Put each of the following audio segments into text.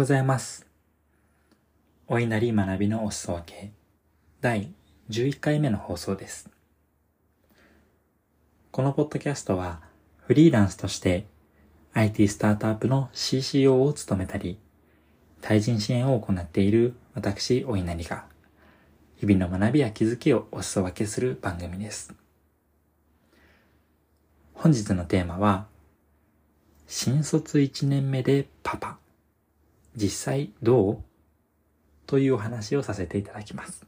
ございます。お稲荷学びのお裾分け第11回目の放送です。このポッドキャストはフリーランスとして IT スタートアップの CCO を務めたり、対人支援を行っている私、お稲荷が日々の学びや気づきをお裾分けする番組です。本日のテーマは、新卒1年目でパパ。実際どう？というお話をさせていただきます。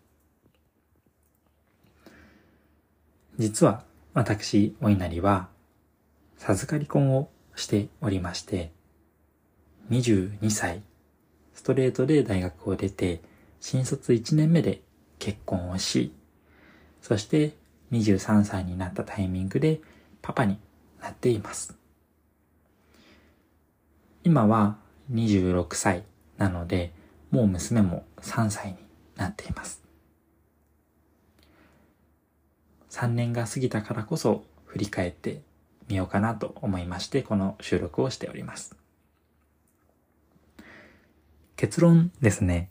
実は私、お稲荷は、授かり婚をしておりまして、22歳、ストレートで大学を出て、新卒1年目で結婚をし、そして23歳になったタイミングでパパになっています。今は26歳なので、もう娘も3歳になっています。3年が過ぎたからこそ振り返ってみようかなと思いまして、この収録をしております。結論ですね。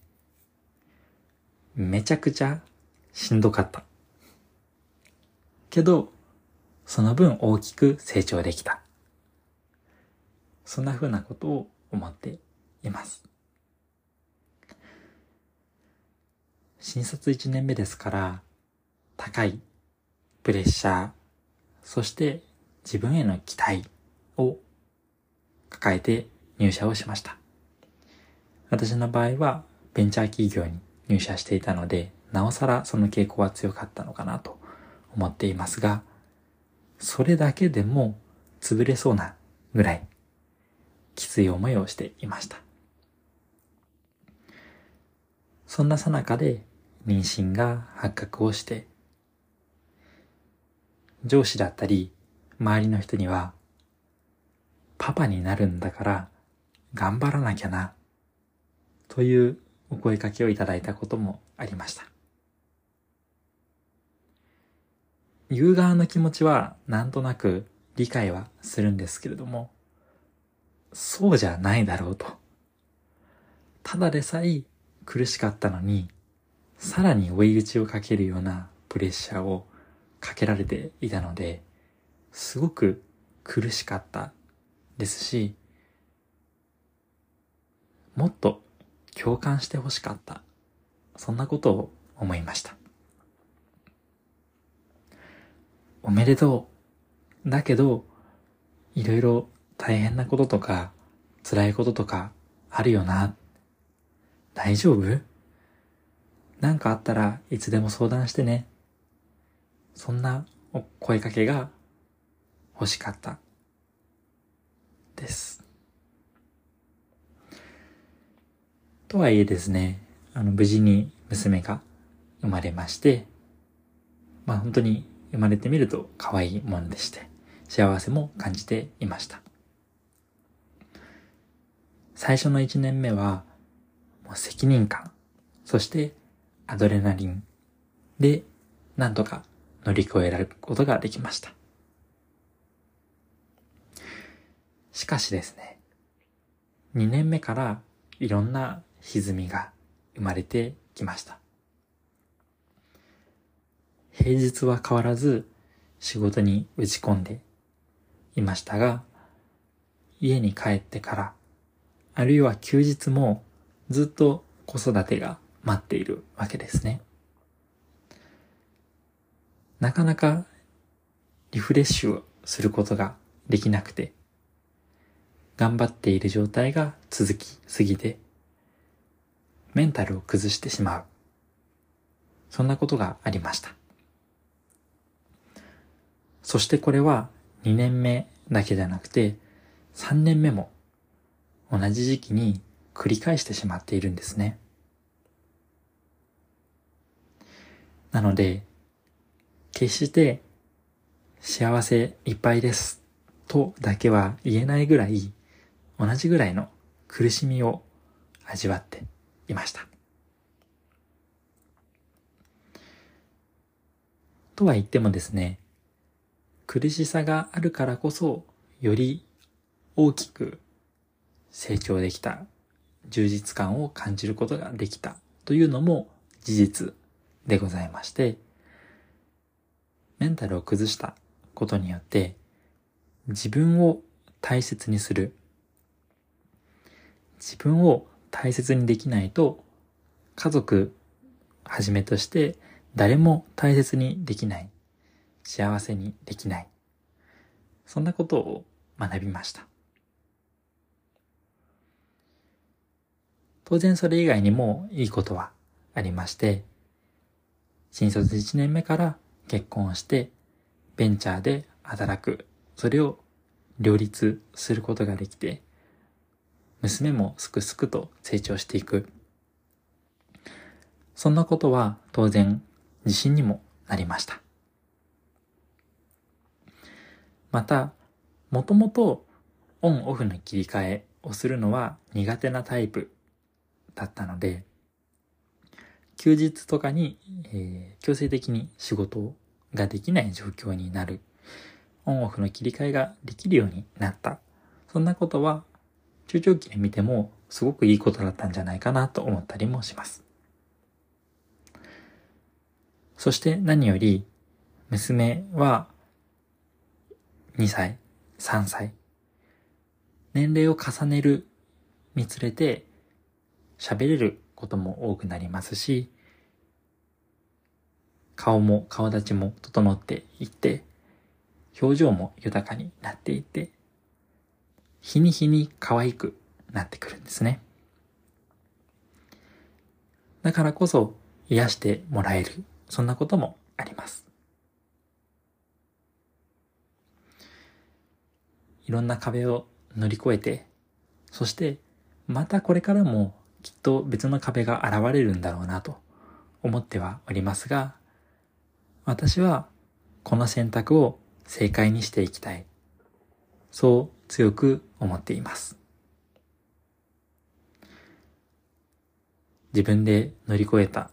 めちゃくちゃしんどかった。けど、その分大きく成長できた。そんな風なことを思っています。新卒1年目ですから、高いプレッシャー、そして自分への期待を抱えて入社をしました。私の場合はベンチャー企業に入社していたので、なおさらその傾向は強かったのかなと思っていますが、それだけでも潰れそうなぐらいきつい思いをしていました。そんなさなかで妊娠が発覚をして、上司だったり周りの人には、パパになるんだから頑張らなきゃな、というお声かけをいただいたこともありました。言う側の気持ちはなんとなく理解はするんですけれども、そうじゃないだろうと。ただでさえ苦しかったのに、さらに追い打ちをかけるようなプレッシャーをかけられていたので、すごく苦しかったですし、もっと共感してほしかった。そんなことを思いました。おめでとう。だけど、いろいろ大変なこととか、辛いこととかあるよな。大丈夫？なんかあったらいつでも相談してね。そんなお声かけが欲しかった。です。とはいえですね、あの、無事に娘が生まれまして、まあ本当に生まれてみると可愛いものでして、幸せも感じていました。最初の一年目は、もう責任感、そしてアドレナリンで、なんとか乗り越えられることができました。しかしですね、2年目からいろんな歪みが生まれてきました。平日は変わらず仕事に打ち込んでいましたが、家に帰ってから、あるいは休日もずっと子育てが待っているわけですね。なかなかリフレッシュをすることができなくて、頑張っている状態が続きすぎて、メンタルを崩してしまう。そんなことがありました。そしてこれは2年目だけじゃなくて、3年目も同じ時期に繰り返してしまっているんですね。なので、決して幸せいっぱいですとだけは言えないぐらい同じぐらいの苦しみを味わっていました。とは言ってもですね、苦しさがあるからこそより大きく成長できた充実感を感じることができたというのも事実でございまして、メンタルを崩したことによって自分を大切にする。自分を大切にできないと家族はじめとして誰も大切にできない。幸せにできない。そんなことを学びました。当然それ以外にもいいことはありまして、新卒1年目から結婚して、ベンチャーで働く、それを両立することができて、娘もすくすくと成長していく。そんなことは当然自信にもなりました。また、もともとオンオフの切り替えをするのは苦手なタイプだったので、休日とかに、えー、強制的に仕事ができない状況になる。オンオフの切り替えができるようになった。そんなことは中長期で見てもすごくいいことだったんじゃないかなと思ったりもします。そして何より娘は2歳、3歳。年齢を重ねるにつれて喋れることも多くなりますし、顔も顔立ちも整っていって、表情も豊かになっていって、日に日に可愛くなってくるんですね。だからこそ癒してもらえる、そんなこともあります。いろんな壁を乗り越えて、そしてまたこれからもきっと別の壁が現れるんだろうなと思ってはおりますが、私はこの選択を正解にしていきたい。そう強く思っています。自分で乗り越えた。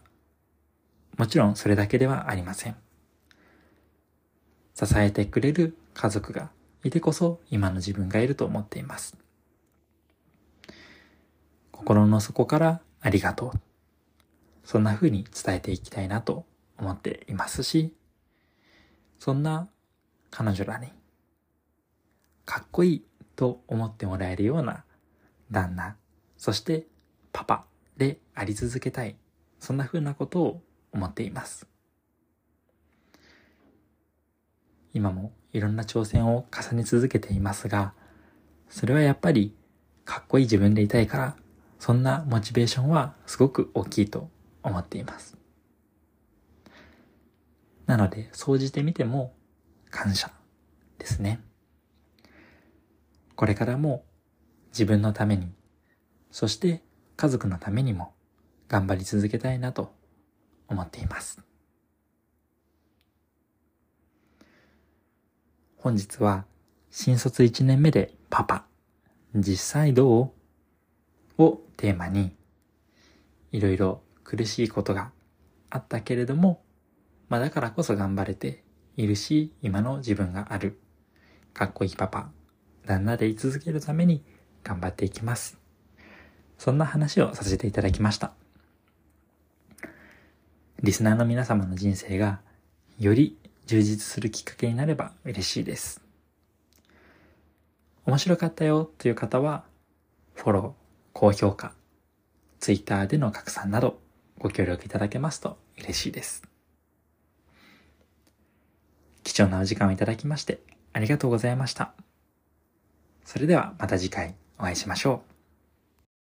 もちろんそれだけではありません。支えてくれる家族がいてこそ今の自分がいると思っています。心の底からありがとう。そんな風に伝えていきたいなと思っていますし、そんな彼女らにかっこいいと思ってもらえるような旦那、そしてパパであり続けたい。そんな風なことを思っています。今もいろんな挑戦を重ね続けていますが、それはやっぱりかっこいい自分でいたいから、そんなモチベーションはすごく大きいと思っています。なので、総じてみても感謝ですね。これからも自分のために、そして家族のためにも頑張り続けたいなと思っています。本日は新卒1年目でパパ、実際どうをテーマにいろいろ苦しいことがあったけれども、まあだからこそ頑張れているし、今の自分がある。かっこいいパパ、旦那で居続けるために頑張っていきます。そんな話をさせていただきました。リスナーの皆様の人生がより充実するきっかけになれば嬉しいです。面白かったよという方は、フォロー、高評価、ツイッターでの拡散などご協力いただけますと嬉しいです。貴重なお時間をいただきましてありがとうございました。それではまた次回お会いしましょう。